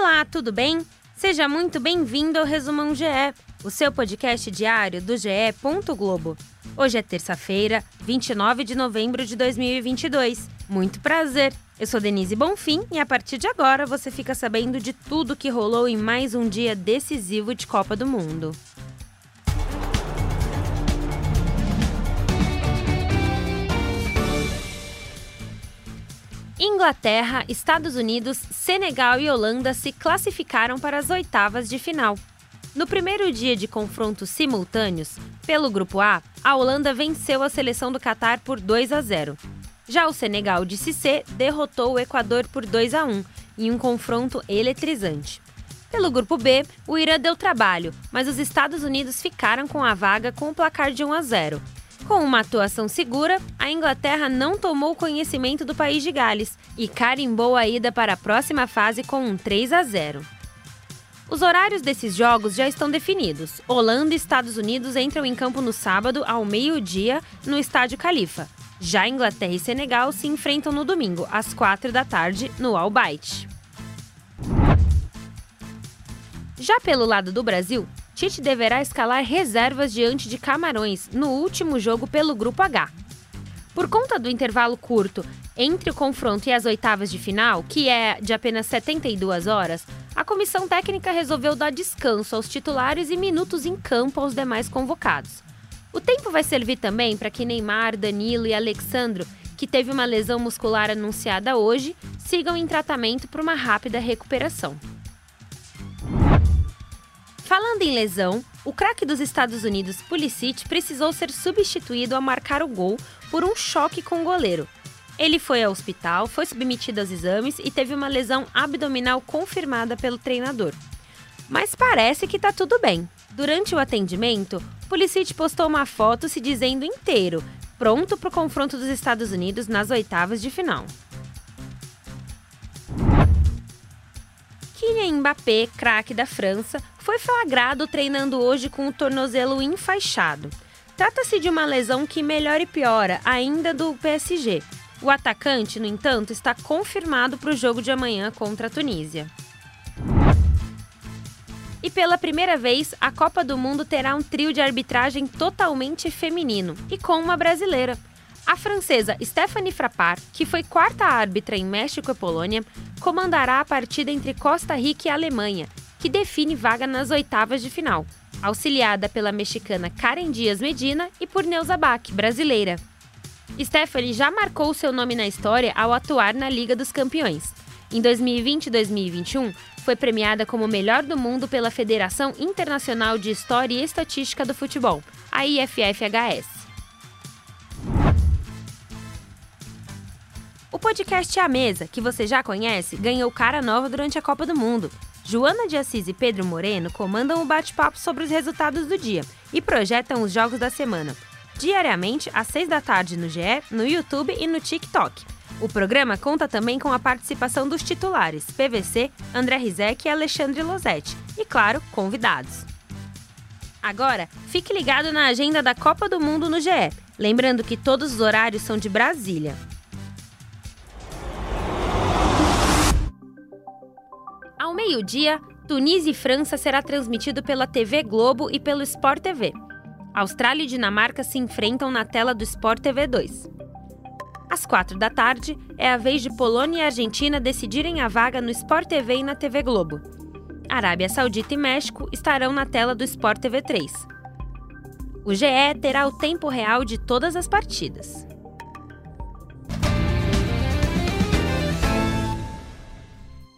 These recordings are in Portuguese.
Olá, tudo bem? Seja muito bem-vindo ao Resumão GE, o seu podcast diário do GE. Globo. Hoje é terça-feira, 29 de novembro de 2022. Muito prazer! Eu sou Denise Bonfim e a partir de agora você fica sabendo de tudo que rolou em mais um dia decisivo de Copa do Mundo. Inglaterra, Estados Unidos, Senegal e Holanda se classificaram para as oitavas de final. No primeiro dia de confrontos simultâneos, pelo Grupo A, a Holanda venceu a seleção do Catar por 2 a 0. Já o Senegal de Cissé derrotou o Equador por 2 a 1 em um confronto eletrizante. Pelo grupo B, o Irã deu trabalho, mas os Estados Unidos ficaram com a vaga com o placar de 1 a 0. Com uma atuação segura, a Inglaterra não tomou conhecimento do país de Gales e carimbou a ida para a próxima fase com um 3 a 0. Os horários desses jogos já estão definidos. Holanda e Estados Unidos entram em campo no sábado, ao meio-dia, no Estádio Califa. Já Inglaterra e Senegal se enfrentam no domingo, às 4 da tarde, no Al Bayt. Já pelo lado do Brasil, Tite deverá escalar reservas diante de Camarões no último jogo pelo Grupo H. Por conta do intervalo curto entre o confronto e as oitavas de final, que é de apenas 72 horas, a comissão técnica resolveu dar descanso aos titulares e minutos em campo aos demais convocados. O tempo vai servir também para que Neymar, Danilo e Alexandro, que teve uma lesão muscular anunciada hoje, sigam em tratamento para uma rápida recuperação. Falando em lesão, o craque dos Estados Unidos, Pulisic, precisou ser substituído ao marcar o gol por um choque com o goleiro. Ele foi ao hospital, foi submetido aos exames e teve uma lesão abdominal confirmada pelo treinador. Mas parece que tá tudo bem. Durante o atendimento, Pulisic postou uma foto se dizendo inteiro, pronto para o confronto dos Estados Unidos nas oitavas de final. Kylian Mbappé, craque da França, foi flagrado treinando hoje com o tornozelo enfaixado. Trata-se de uma lesão que melhora e piora, ainda do PSG. O atacante, no entanto, está confirmado para o jogo de amanhã contra a Tunísia. E pela primeira vez, a Copa do Mundo terá um trio de arbitragem totalmente feminino e com uma brasileira. A francesa Stephanie Frappart, que foi quarta árbitra em México e Polônia, comandará a partida entre Costa Rica e Alemanha, que define vaga nas oitavas de final, auxiliada pela mexicana Karen Dias Medina e por Neuza Bach, brasileira. Stephanie já marcou seu nome na história ao atuar na Liga dos Campeões. Em 2020 e 2021, foi premiada como melhor do mundo pela Federação Internacional de História e Estatística do Futebol, a IFFHS. O podcast A Mesa, que você já conhece, ganhou cara nova durante a Copa do Mundo. Joana de Assis e Pedro Moreno comandam o bate-papo sobre os resultados do dia e projetam os jogos da semana. Diariamente, às 6 da tarde no GE, no YouTube e no TikTok. O programa conta também com a participação dos titulares PVC, André Rizek e Alexandre Losetti, e, claro, convidados. Agora, fique ligado na agenda da Copa do Mundo no GE, lembrando que todos os horários são de Brasília. Ao meio-dia, Tunísia e França será transmitido pela TV Globo e pelo Sport TV. Austrália e Dinamarca se enfrentam na tela do Sport TV 2. Às quatro da tarde, é a vez de Polônia e Argentina decidirem a vaga no Sport TV e na TV Globo. Arábia Saudita e México estarão na tela do Sport TV 3. O GE terá o tempo real de todas as partidas.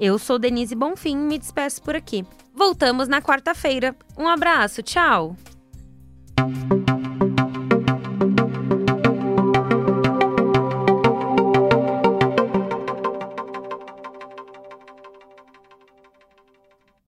Eu sou Denise Bonfim e me despeço por aqui. Voltamos na quarta-feira. Um abraço, tchau!